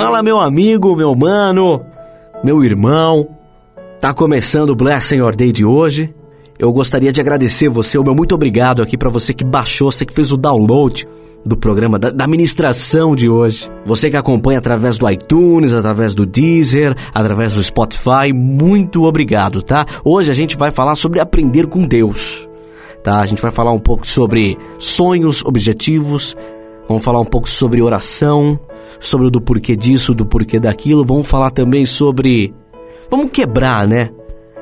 Fala, meu amigo, meu mano, meu irmão. Tá começando o Blessing Your Day de hoje. Eu gostaria de agradecer você, o meu muito obrigado aqui para você que baixou, você que fez o download do programa, da, da ministração de hoje. Você que acompanha através do iTunes, através do Deezer, através do Spotify, muito obrigado, tá? Hoje a gente vai falar sobre aprender com Deus, tá? A gente vai falar um pouco sobre sonhos, objetivos, vamos falar um pouco sobre oração, sobre do porquê disso, do porquê daquilo, vamos falar também sobre. Vamos quebrar, né?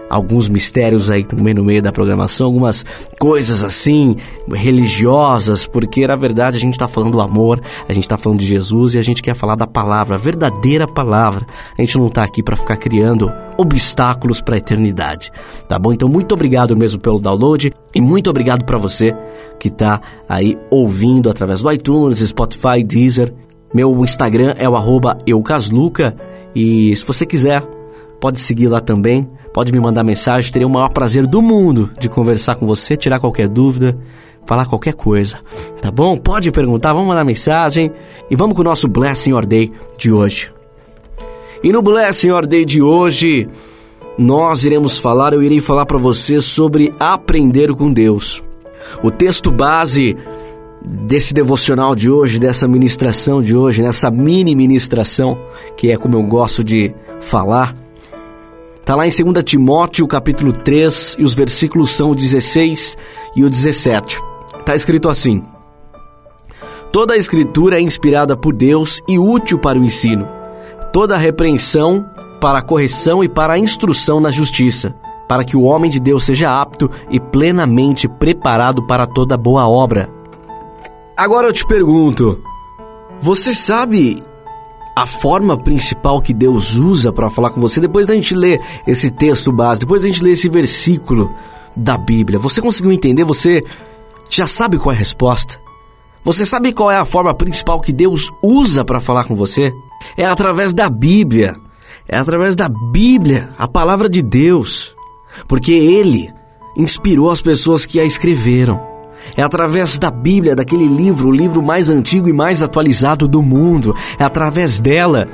Alguns mistérios aí também no meio da programação, algumas coisas assim religiosas, porque na verdade a gente está falando do amor, a gente está falando de Jesus e a gente quer falar da palavra, a verdadeira palavra. A gente não está aqui para ficar criando obstáculos para a eternidade, tá bom? Então muito obrigado mesmo pelo download e muito obrigado para você que está aí ouvindo através do iTunes, Spotify, Deezer. Meu Instagram é o eucasluca e se você quiser pode seguir lá também Pode me mandar mensagem, terei o maior prazer do mundo de conversar com você, tirar qualquer dúvida, falar qualquer coisa, tá bom? Pode perguntar, vamos mandar mensagem e vamos com o nosso Blessing Your Day de hoje. E no Blessing Your Day de hoje, nós iremos falar, eu irei falar para você sobre aprender com Deus. O texto base desse devocional de hoje, dessa ministração de hoje, nessa mini ministração, que é como eu gosto de falar, Está lá em 2 Timóteo, capítulo 3, e os versículos são o 16 e o 17. Está escrito assim: Toda a escritura é inspirada por Deus e útil para o ensino, toda a repreensão para a correção e para a instrução na justiça, para que o homem de Deus seja apto e plenamente preparado para toda boa obra. Agora eu te pergunto, você sabe a forma principal que Deus usa para falar com você, depois da gente ler esse texto base, depois da gente ler esse versículo da Bíblia, você conseguiu entender? Você já sabe qual é a resposta? Você sabe qual é a forma principal que Deus usa para falar com você? É através da Bíblia. É através da Bíblia, a palavra de Deus. Porque Ele inspirou as pessoas que a escreveram. É através da Bíblia, daquele livro, o livro mais antigo e mais atualizado do mundo. É através dela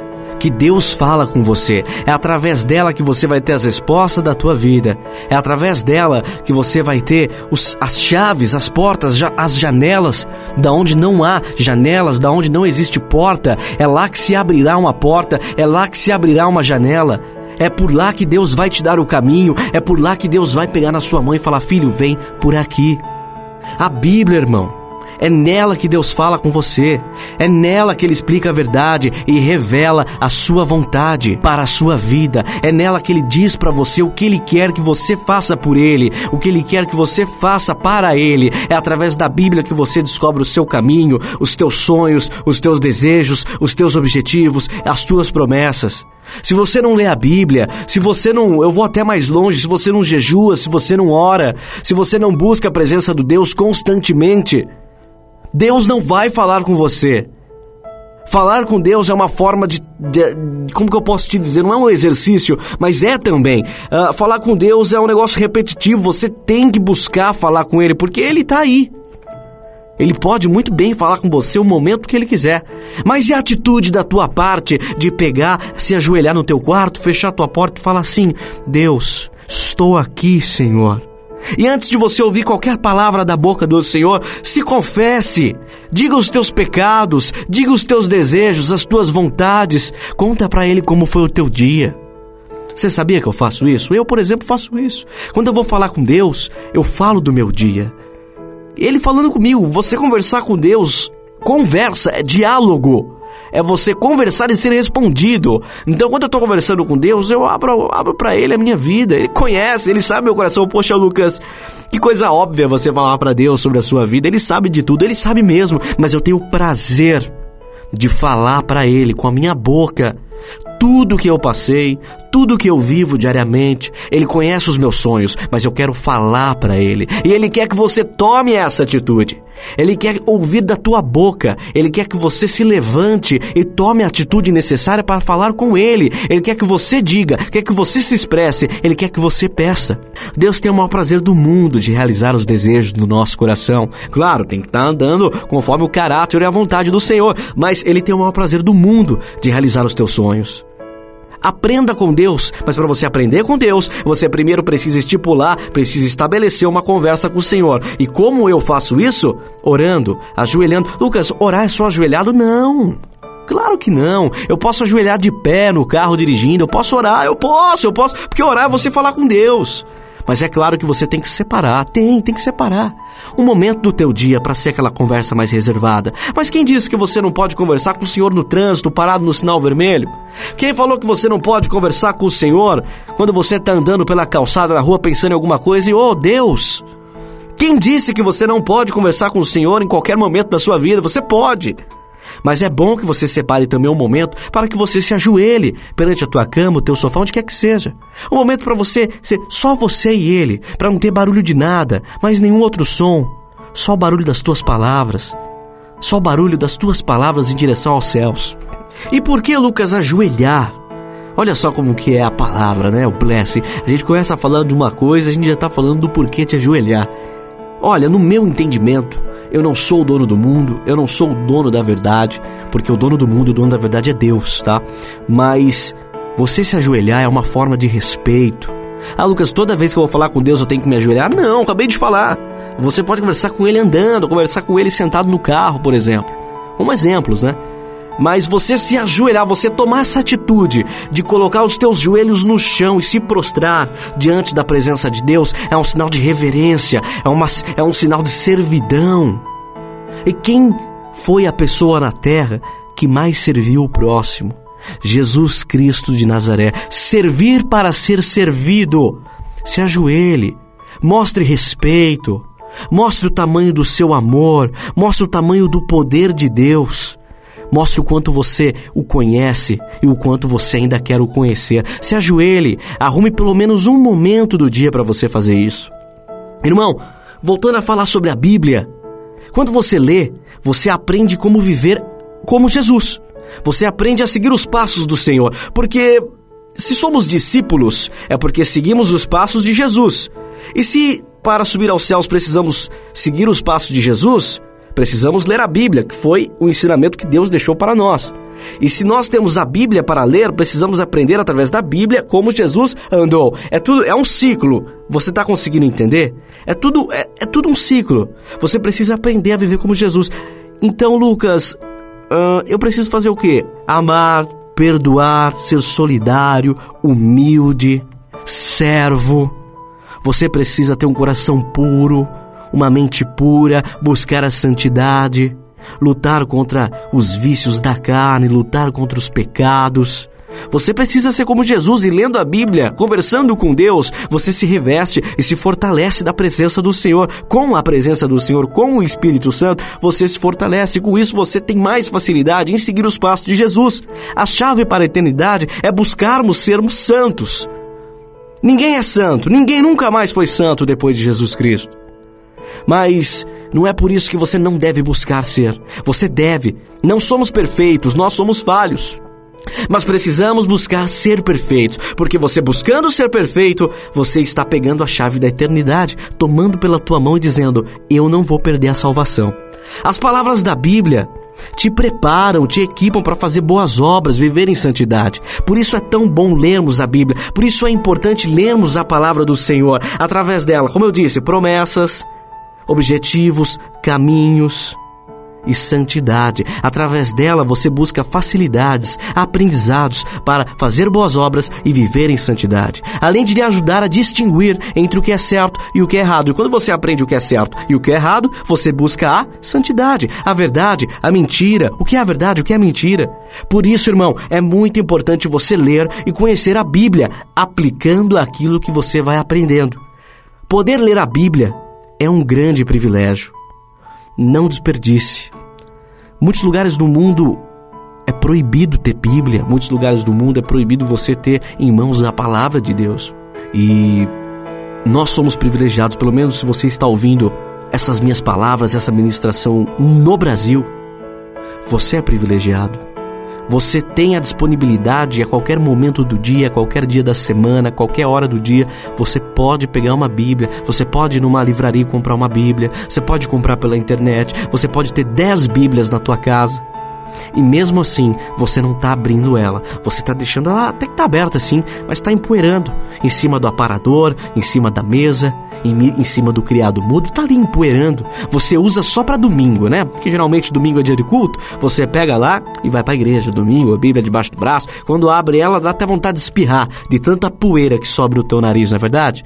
que Deus fala com você. É através dela que você vai ter as respostas da tua vida. É através dela que você vai ter os, as chaves, as portas, as janelas, da onde não há janelas, da onde não existe porta. É lá que se abrirá uma porta, é lá que se abrirá uma janela. É por lá que Deus vai te dar o caminho, é por lá que Deus vai pegar na sua mão e falar: "Filho, vem por aqui". A Bíblia, irmão, é nela que Deus fala com você. É nela que Ele explica a verdade e revela a sua vontade para a sua vida. É nela que Ele diz para você o que Ele quer que você faça por Ele, o que Ele quer que você faça para Ele. É através da Bíblia que você descobre o seu caminho, os teus sonhos, os teus desejos, os teus objetivos, as tuas promessas. Se você não lê a Bíblia, se você não, eu vou até mais longe, se você não jejua, se você não ora, se você não busca a presença do Deus constantemente, Deus não vai falar com você. Falar com Deus é uma forma de, de, Como que eu posso te dizer? Não é um exercício, mas é também. Uh, falar com Deus é um negócio repetitivo. Você tem que buscar falar com Ele, porque Ele está aí. Ele pode muito bem falar com você o momento que ele quiser. Mas e a atitude da tua parte de pegar, se ajoelhar no teu quarto, fechar tua porta e falar assim: Deus, estou aqui, Senhor. E antes de você ouvir qualquer palavra da boca do Senhor, se confesse. Diga os teus pecados, diga os teus desejos, as tuas vontades. Conta para Ele como foi o teu dia. Você sabia que eu faço isso? Eu, por exemplo, faço isso. Quando eu vou falar com Deus, eu falo do meu dia. Ele falando comigo, você conversar com Deus, conversa, é diálogo. É você conversar e ser respondido. Então, quando eu estou conversando com Deus, eu abro, abro para Ele a minha vida. Ele conhece, Ele sabe meu coração. Poxa, Lucas, que coisa óbvia você falar para Deus sobre a sua vida. Ele sabe de tudo, Ele sabe mesmo. Mas eu tenho prazer de falar para Ele com a minha boca tudo que eu passei, tudo que eu vivo diariamente. Ele conhece os meus sonhos, mas eu quero falar para ele. E ele quer que você tome essa atitude. Ele quer ouvir da tua boca. Ele quer que você se levante e tome a atitude necessária para falar com Ele. Ele quer que você diga, quer que você se expresse. Ele quer que você peça. Deus tem o maior prazer do mundo de realizar os desejos do nosso coração. Claro, tem que estar andando conforme o caráter e a vontade do Senhor, mas Ele tem o maior prazer do mundo de realizar os teus sonhos. Aprenda com Deus, mas para você aprender com Deus, você primeiro precisa estipular, precisa estabelecer uma conversa com o Senhor. E como eu faço isso? Orando, ajoelhando. Lucas, orar é só ajoelhado? Não. Claro que não. Eu posso ajoelhar de pé no carro dirigindo, eu posso orar, eu posso, eu posso, porque orar é você falar com Deus. Mas é claro que você tem que separar, tem, tem que separar. Um momento do teu dia para ser aquela conversa mais reservada. Mas quem disse que você não pode conversar com o Senhor no trânsito, parado no sinal vermelho? Quem falou que você não pode conversar com o Senhor quando você está andando pela calçada na rua pensando em alguma coisa e, oh Deus, quem disse que você não pode conversar com o Senhor em qualquer momento da sua vida? Você pode. Mas é bom que você separe também um momento para que você se ajoelhe perante a tua cama, o teu sofá, onde quer que seja. Um momento para você ser só você e ele, para não ter barulho de nada, mais nenhum outro som, só o barulho das tuas palavras, só o barulho das tuas palavras em direção aos céus. E por que, Lucas, ajoelhar? Olha só como que é a palavra, né? O blessing. A gente começa falando de uma coisa, a gente já está falando do porquê te ajoelhar. Olha, no meu entendimento, eu não sou o dono do mundo, eu não sou o dono da verdade, porque o dono do mundo, o dono da verdade é Deus, tá? Mas você se ajoelhar é uma forma de respeito. Ah, Lucas, toda vez que eu vou falar com Deus eu tenho que me ajoelhar? Não, acabei de falar. Você pode conversar com ele andando, conversar com ele sentado no carro, por exemplo. Como exemplos, né? Mas você se ajoelhar, você tomar essa atitude de colocar os teus joelhos no chão e se prostrar diante da presença de Deus é um sinal de reverência, é, uma, é um sinal de servidão. E quem foi a pessoa na terra que mais serviu o próximo? Jesus Cristo de Nazaré. Servir para ser servido. Se ajoelhe, mostre respeito, mostre o tamanho do seu amor, mostre o tamanho do poder de Deus. Mostre o quanto você o conhece e o quanto você ainda quer o conhecer. Se ajoelhe, arrume pelo menos um momento do dia para você fazer isso. Irmão, voltando a falar sobre a Bíblia, quando você lê, você aprende como viver como Jesus. Você aprende a seguir os passos do Senhor, porque se somos discípulos, é porque seguimos os passos de Jesus. E se para subir aos céus precisamos seguir os passos de Jesus, Precisamos ler a Bíblia, que foi o ensinamento que Deus deixou para nós. E se nós temos a Bíblia para ler, precisamos aprender através da Bíblia como Jesus andou. É tudo, é um ciclo. Você está conseguindo entender? É tudo, é, é, tudo um ciclo. Você precisa aprender a viver como Jesus. Então, Lucas, uh, eu preciso fazer o quê? Amar, perdoar, ser solidário, humilde, servo. Você precisa ter um coração puro uma mente pura, buscar a santidade, lutar contra os vícios da carne, lutar contra os pecados. Você precisa ser como Jesus e lendo a Bíblia, conversando com Deus, você se reveste e se fortalece da presença do Senhor. Com a presença do Senhor, com o Espírito Santo, você se fortalece. Com isso, você tem mais facilidade em seguir os passos de Jesus. A chave para a eternidade é buscarmos sermos santos. Ninguém é santo, ninguém nunca mais foi santo depois de Jesus Cristo. Mas não é por isso que você não deve buscar ser. Você deve. Não somos perfeitos, nós somos falhos. Mas precisamos buscar ser perfeitos, porque você buscando ser perfeito, você está pegando a chave da eternidade, tomando pela tua mão e dizendo: Eu não vou perder a salvação. As palavras da Bíblia te preparam, te equipam para fazer boas obras, viver em santidade. Por isso é tão bom lermos a Bíblia, por isso é importante lermos a palavra do Senhor. Através dela, como eu disse, promessas, objetivos, caminhos e santidade. Através dela você busca facilidades, aprendizados para fazer boas obras e viver em santidade, além de lhe ajudar a distinguir entre o que é certo e o que é errado. E quando você aprende o que é certo e o que é errado, você busca a santidade, a verdade, a mentira, o que é a verdade, o que é mentira. Por isso, irmão, é muito importante você ler e conhecer a Bíblia, aplicando aquilo que você vai aprendendo. Poder ler a Bíblia é um grande privilégio. Não desperdice. Muitos lugares do mundo é proibido ter Bíblia, muitos lugares do mundo é proibido você ter em mãos a palavra de Deus. E nós somos privilegiados, pelo menos se você está ouvindo essas minhas palavras, essa ministração no Brasil, você é privilegiado. Você tem a disponibilidade a qualquer momento do dia, qualquer dia da semana, qualquer hora do dia, você pode pegar uma Bíblia, você pode ir numa livraria comprar uma Bíblia, você pode comprar pela internet, você pode ter 10 Bíblias na tua casa. E mesmo assim, você não está abrindo ela. Você está deixando ela até que está aberta assim, mas está empoeirando em cima do aparador, em cima da mesa, em, em cima do criado mudo, está ali empoeirando. Você usa só para domingo, né? Porque geralmente domingo é dia de culto. Você pega lá e vai para a igreja. Domingo, a Bíblia debaixo do braço. Quando abre ela, dá até vontade de espirrar de tanta poeira que sobe o teu nariz, não é verdade?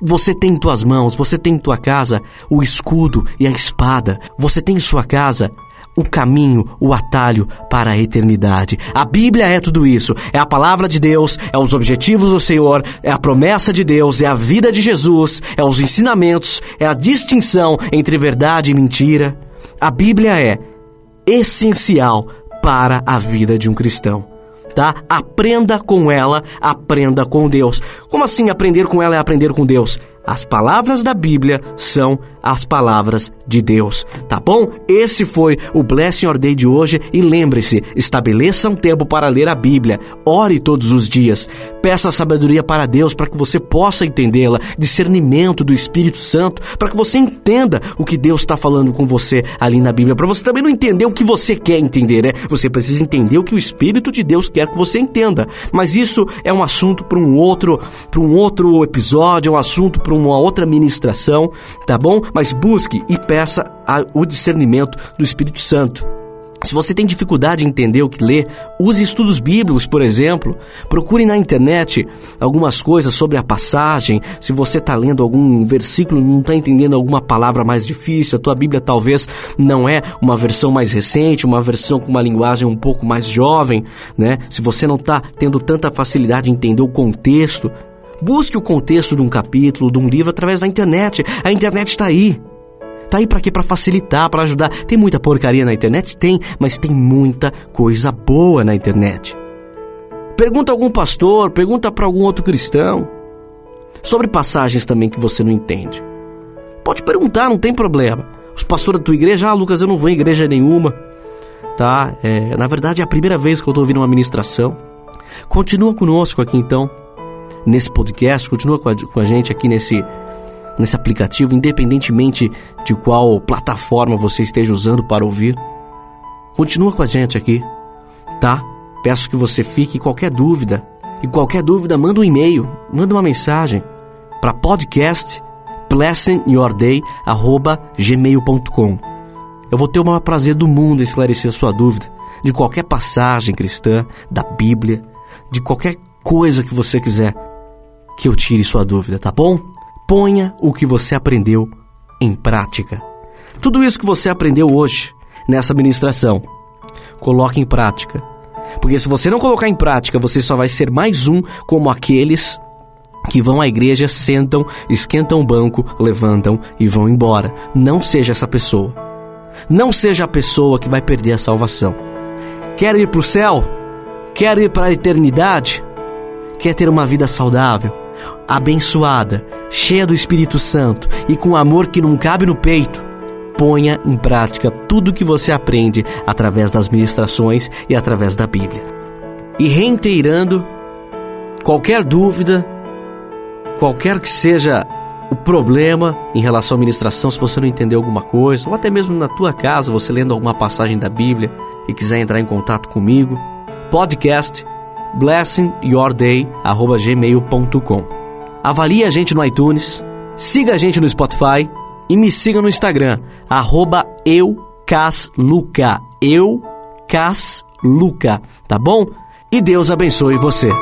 Você tem em tuas mãos, você tem em tua casa o escudo e a espada. Você tem em sua casa o caminho, o atalho para a eternidade. A Bíblia é tudo isso. É a palavra de Deus, é os objetivos do Senhor, é a promessa de Deus, é a vida de Jesus, é os ensinamentos, é a distinção entre verdade e mentira. A Bíblia é essencial para a vida de um cristão. Tá? Aprenda com ela, aprenda com Deus. Como assim aprender com ela é aprender com Deus? As palavras da Bíblia são as palavras de Deus, tá bom? Esse foi o Blessing Your Day de hoje e lembre-se, estabeleça um tempo para ler a Bíblia, ore todos os dias, peça sabedoria para Deus para que você possa entendê-la, discernimento do Espírito Santo, para que você entenda o que Deus está falando com você ali na Bíblia, para você também não entender o que você quer entender, né? Você precisa entender o que o Espírito de Deus quer que você entenda, mas isso é um assunto para um outro, para um outro episódio, é um assunto para uma outra ministração, tá bom? Mas busque e peça a, o discernimento do Espírito Santo. Se você tem dificuldade em entender o que lê, use estudos bíblicos, por exemplo. Procure na internet algumas coisas sobre a passagem. Se você está lendo algum versículo e não está entendendo alguma palavra mais difícil, a tua Bíblia talvez não é uma versão mais recente, uma versão com uma linguagem um pouco mais jovem, né? Se você não está tendo tanta facilidade em entender o contexto, Busque o contexto de um capítulo, de um livro através da internet. A internet está aí. Tá aí para quê? Para facilitar, para ajudar. Tem muita porcaria na internet? Tem, mas tem muita coisa boa na internet. Pergunta a algum pastor, pergunta para algum outro cristão sobre passagens também que você não entende. Pode perguntar, não tem problema. Os pastores da tua igreja, ah, Lucas, eu não vou em igreja nenhuma. Tá? É, na verdade é a primeira vez que eu estou ouvindo uma ministração. Continua conosco aqui então nesse podcast, continua com a, com a gente aqui nesse, nesse aplicativo, independentemente de qual plataforma você esteja usando para ouvir. Continua com a gente aqui, tá? Peço que você fique qualquer dúvida. E qualquer dúvida, manda um e-mail, manda uma mensagem para podcast blessingyourday@gmail.com. Eu vou ter o maior prazer do mundo em esclarecer sua dúvida de qualquer passagem cristã, da Bíblia, de qualquer coisa que você quiser que eu tire sua dúvida, tá bom? Ponha o que você aprendeu em prática. Tudo isso que você aprendeu hoje nessa ministração, coloque em prática. Porque se você não colocar em prática, você só vai ser mais um como aqueles que vão à igreja, sentam, esquentam o banco, levantam e vão embora. Não seja essa pessoa. Não seja a pessoa que vai perder a salvação. Quer ir para o céu? Quer ir para a eternidade? Quer ter uma vida saudável? Abençoada, cheia do Espírito Santo e com amor que não cabe no peito, ponha em prática tudo o que você aprende através das ministrações e através da Bíblia. E reiteirando, qualquer dúvida, qualquer que seja o problema em relação à ministração, se você não entendeu alguma coisa, ou até mesmo na tua casa, você lendo alguma passagem da Bíblia e quiser entrar em contato comigo, podcast blessingyourday@gmail.com. Avalie a gente no iTunes, siga a gente no Spotify e me siga no Instagram @eucasluca. Eucasluca, tá bom? E Deus abençoe você.